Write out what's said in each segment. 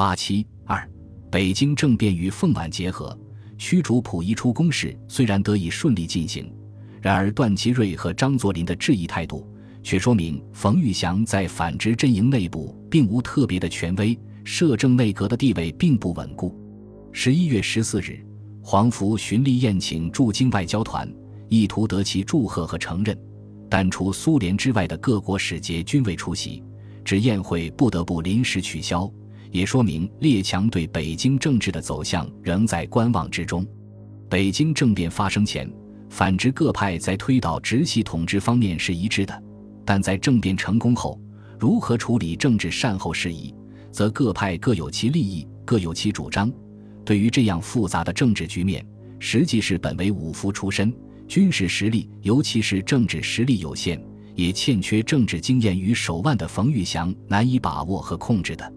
八七二，北京政变与奉皖结合，驱逐溥仪出宫事虽然得以顺利进行，然而段祺瑞和张作霖的质疑态度，却说明冯玉祥在反直阵营内部并无特别的权威，摄政内阁的地位并不稳固。十一月十四日，黄福循例宴请驻京外交团，意图得其祝贺和承认，但除苏联之外的各国使节均未出席，致宴会不得不临时取消。也说明列强对北京政治的走向仍在观望之中。北京政变发生前，反直各派在推倒直系统治方面是一致的，但在政变成功后，如何处理政治善后事宜，则各派各有其利益，各有其主张。对于这样复杂的政治局面，实际是本为武夫出身、军事实力，尤其是政治实力有限，也欠缺政治经验与手腕的冯玉祥难以把握和控制的。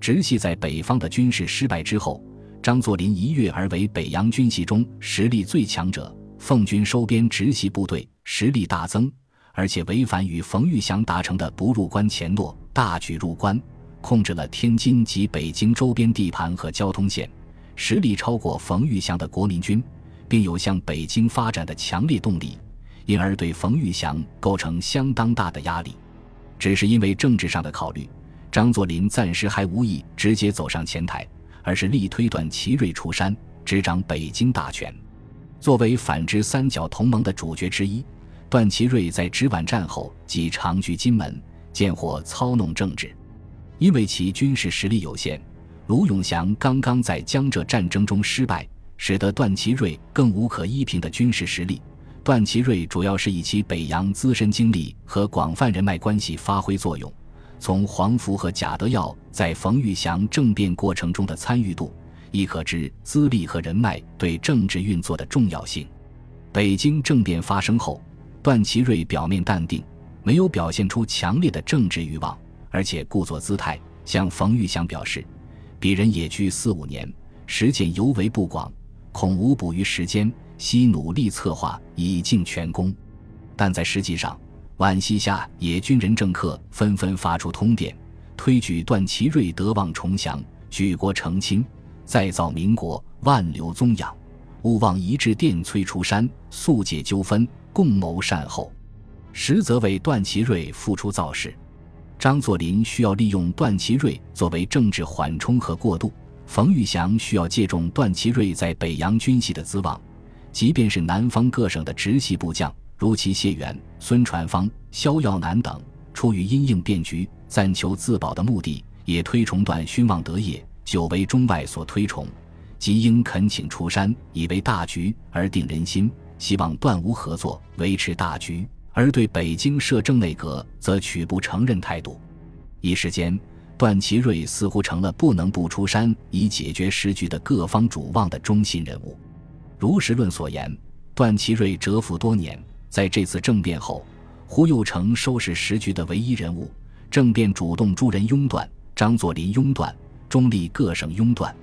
直系在北方的军事失败之后，张作霖一跃而为北洋军系中实力最强者。奉军收编直系部队，实力大增，而且违反与冯玉祥达成的不入关前诺，大举入关，控制了天津及北京周边地盘和交通线，实力超过冯玉祥的国民军，并有向北京发展的强烈动力，因而对冯玉祥构成相当大的压力。只是因为政治上的考虑。张作霖暂时还无意直接走上前台，而是力推段祺瑞出山执掌北京大权。作为反直三角同盟的主角之一，段祺瑞在直皖战后即长居金门，见获操弄政治。因为其军事实力有限，卢永祥刚刚在江浙战争中失败，使得段祺瑞更无可依凭的军事实力。段祺瑞主要是以其北洋资深经历和广泛人脉关系发挥作用。从黄福和贾德耀在冯玉祥政变过程中的参与度，亦可知资历和人脉对政治运作的重要性。北京政变发生后，段祺瑞表面淡定，没有表现出强烈的政治欲望，而且故作姿态，向冯玉祥表示：“鄙人也居四五年，实践尤为不广，恐无补于时间，悉努力策划，以尽全功。”但在实际上，皖西下野军人政客纷纷发出通电，推举段祺瑞德望重祥，举国成亲，再造民国，万流宗养，勿忘一致电催出山，速解纠纷，共谋善后。实则为段祺瑞付出造势。张作霖需要利用段祺瑞作为政治缓冲和过渡，冯玉祥需要借重段祺瑞在北洋军系的资望，即便是南方各省的直系部将。如其谢元、孙传芳、萧耀南等，出于因应变局、暂求自保的目的，也推崇段勋望德业，久为中外所推崇，即应恳请出山，以为大局而定人心，希望段吴合作维持大局；而对北京摄政内阁，则取不承认态度。一时间，段祺瑞似乎成了不能不出山以解决时局的各方主望的中心人物。如实论所言，段祺瑞蛰伏多年。在这次政变后，胡右成收拾时局的唯一人物。政变主动诸人拥断，张作霖拥断，中立各省拥断，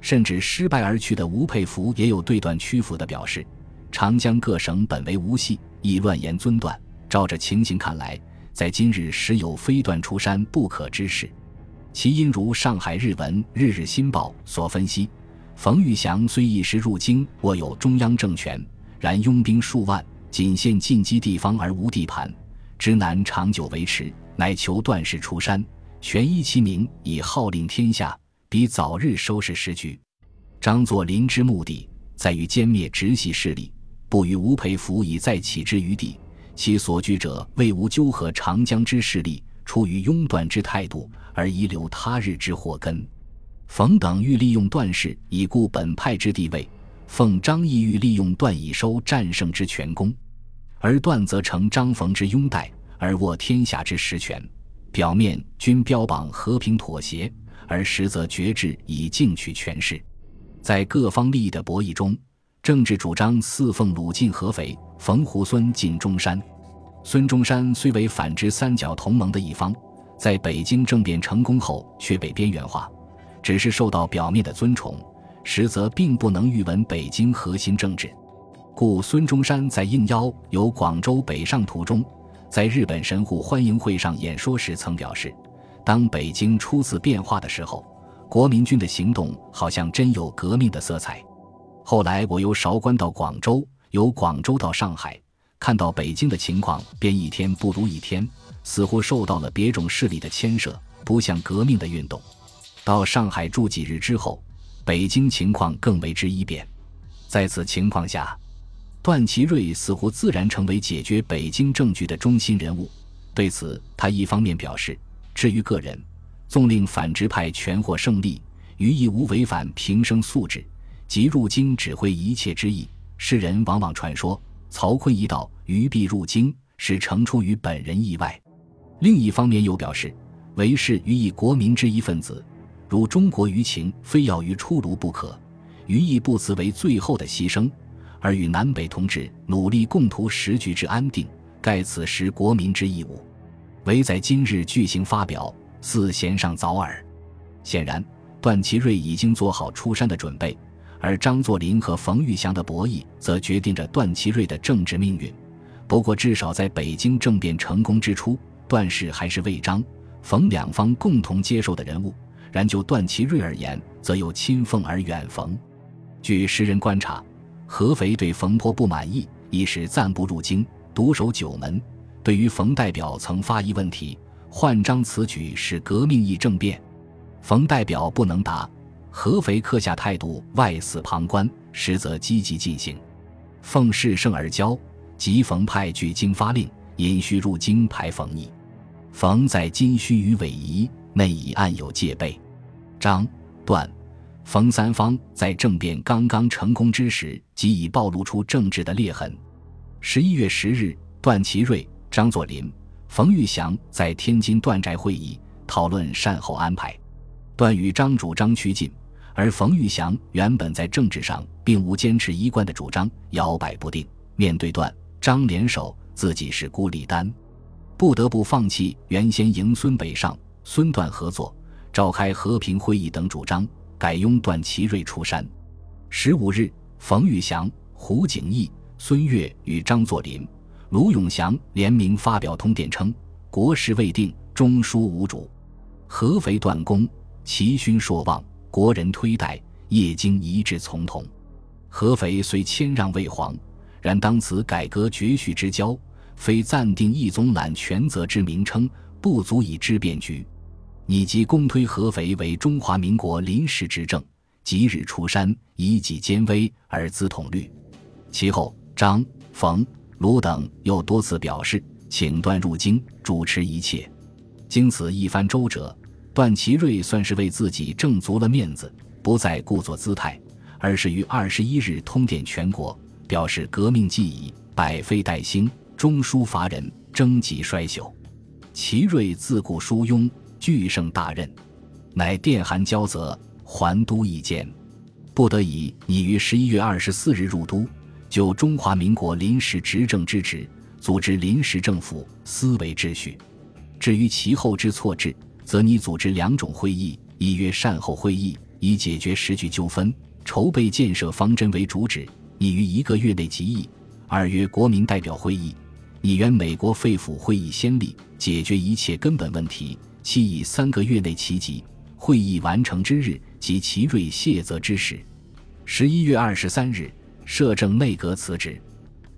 甚至失败而去的吴佩孚也有对段屈服的表示。长江各省本为吴系，亦乱言尊断。照着情形看来，在今日实有非断出山不可之事。其因如上海日文《日日新报》所分析：冯玉祥虽一时入京，握有中央政权，然拥兵数万。仅限进击地方而无地盘，之难长久维持，乃求段氏出山，权依其名，以号令天下，比早日收拾时局。张作霖之目的在于歼灭直系势力，不与吴佩孚以再起之余地。其所居者为无纠合长江之势力，出于拥断之态度而遗留他日之祸根。冯等欲利用段氏以固本派之地位。奉张翼欲利用段以收战胜之权功，而段则成张冯之拥戴，而握天下之实权。表面均标榜和平妥协，而实则决志以进取权势。在各方利益的博弈中，政治主张四奉鲁晋合肥，冯胡孙进中山。孙中山虽为反之三角同盟的一方，在北京政变成功后却被边缘化，只是受到表面的尊崇。实则并不能预闻北京核心政治，故孙中山在应邀由广州北上途中，在日本神户欢迎会上演说时曾表示：当北京初次变化的时候，国民军的行动好像真有革命的色彩。后来我由韶关到广州，由广州到上海，看到北京的情况便一天不如一天，似乎受到了别种势力的牵涉，不像革命的运动。到上海住几日之后，北京情况更为之一变。在此情况下，段祺瑞似乎自然成为解决北京政局的中心人物。对此，他一方面表示：“至于个人，纵令反直派全获胜利，于亦无违反平生素质即入京指挥一切之意。世人往往传说曹锟一到，于必入京，是成出于本人意外。另一方面又表示，为是于以国民之一分子，如中国舆情非要于出炉不可，于亦不辞为最后的牺牲。”而与南北同志努力共图时局之安定，盖此时国民之义务。唯在今日巨行发表，似弦上早耳。显然，段祺瑞已经做好出山的准备，而张作霖和冯玉祥的博弈，则决定着段祺瑞的政治命运。不过，至少在北京政变成功之初，段氏还是魏张、冯两方共同接受的人物。然就段祺瑞而言，则有亲奉而远冯。据时人观察。合肥对冯颇不满意，一时暂不入京，独守九门。对于冯代表曾发一问题：“换章此举是革命议政变？”冯代表不能答。合肥刻下态度外似旁观，实则积极进行。奉事胜而骄，即冯派据京发令，引须入京排冯议。冯在今须与委夷，内已暗有戒备。张段。冯三方在政变刚刚成功之时，即已暴露出政治的裂痕。十一月十日，段祺瑞、张作霖、冯玉祥在天津段宅会议讨论善后安排。段与张主张趋近，而冯玉祥原本在政治上并无坚持一贯的主张，摇摆不定。面对段张联手，自己是孤立单，不得不放弃原先迎孙北上、孙段合作、召开和平会议等主张。改拥段祺瑞出山。十五日，冯玉祥、胡景翼、孙岳与张作霖、卢永祥联名发表通电称：“国事未定，中枢无主。合肥断供，其勋朔望，国人推戴，业经一致从同。合肥虽谦让魏皇，然当此改革绝序之交，非暂定一宗揽权责之名称，不足以知变局。”你即公推合肥为中华民国临时执政，即日出山，以己兼威而资统律。其后，张、冯、卢等又多次表示，请段入京主持一切。经此一番周折，段祺瑞算是为自己挣足了面子，不再故作姿态，而是于二十一日通电全国，表示革命既已，百废待兴，中书乏人，征集衰朽。祺瑞自顾疏庸。巨盛大任，乃电函交责，还都意见，不得已拟于十一月二十四日入都，就中华民国临时执政之职，组织临时政府，思维秩序。至于其后之措置，则拟组织两种会议：一曰善后会议，以解决时局纠纷、筹备建设方针为主旨，拟于一个月内集议；二曰国民代表会议，拟原美国肺腑会议先例，解决一切根本问题。期以三个月内齐集，会议完成之日即其瑞卸责之时。十一月二十三日，摄政内阁辞职。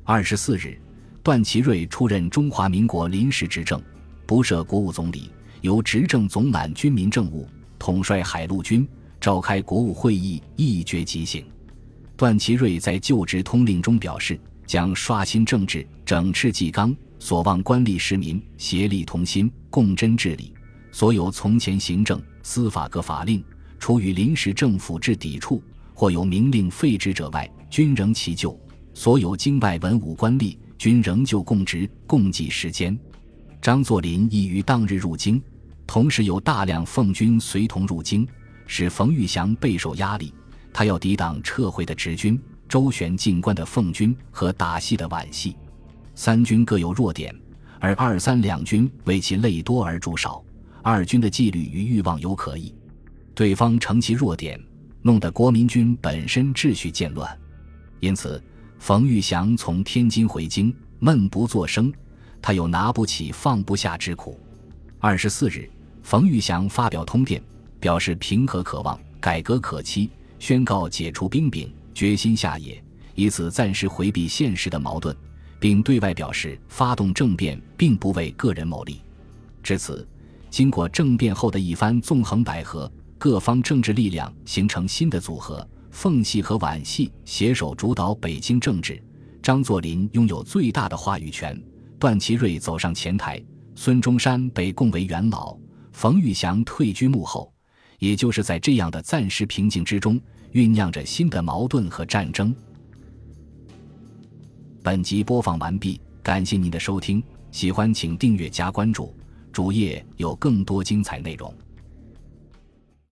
二十四日，段祺瑞出任中华民国临时执政，不设国务总理，由执政总揽军民政务，统帅海陆军，召开国务会议，一决即行。段祺瑞在就职通令中表示，将刷新政治，整治纪纲，所望官吏市民协力同心，共真治理。所有从前行政、司法各法令，除与临时政府之抵触，或有明令废止者外，均仍其旧。所有京外文武官吏，均仍旧供职，共计时间。张作霖亦于当日入京，同时有大量奉军随同入京，使冯玉祥备受压力。他要抵挡撤回的直军、周旋进关的奉军和打戏的皖系。三军各有弱点，而二三两军为其累多而驻少。二军的纪律与欲望有可疑，对方乘其弱点，弄得国民军本身秩序渐乱。因此，冯玉祥从天津回京，闷不作声。他有拿不起放不下之苦。二十四日，冯玉祥发表通电，表示平和可望，改革可期，宣告解除兵柄，决心下野，以此暂时回避现实的矛盾，并对外表示发动政变并不为个人谋利。至此，经过政变后的一番纵横捭阖，各方政治力量形成新的组合，奉系和皖系携手主导北京政治。张作霖拥有最大的话语权，段祺瑞走上前台，孙中山被供为元老，冯玉祥退居幕后。也就是在这样的暂时平静之中，酝酿着新的矛盾和战争。本集播放完毕，感谢您的收听，喜欢请订阅加关注，主页有更多精彩内容。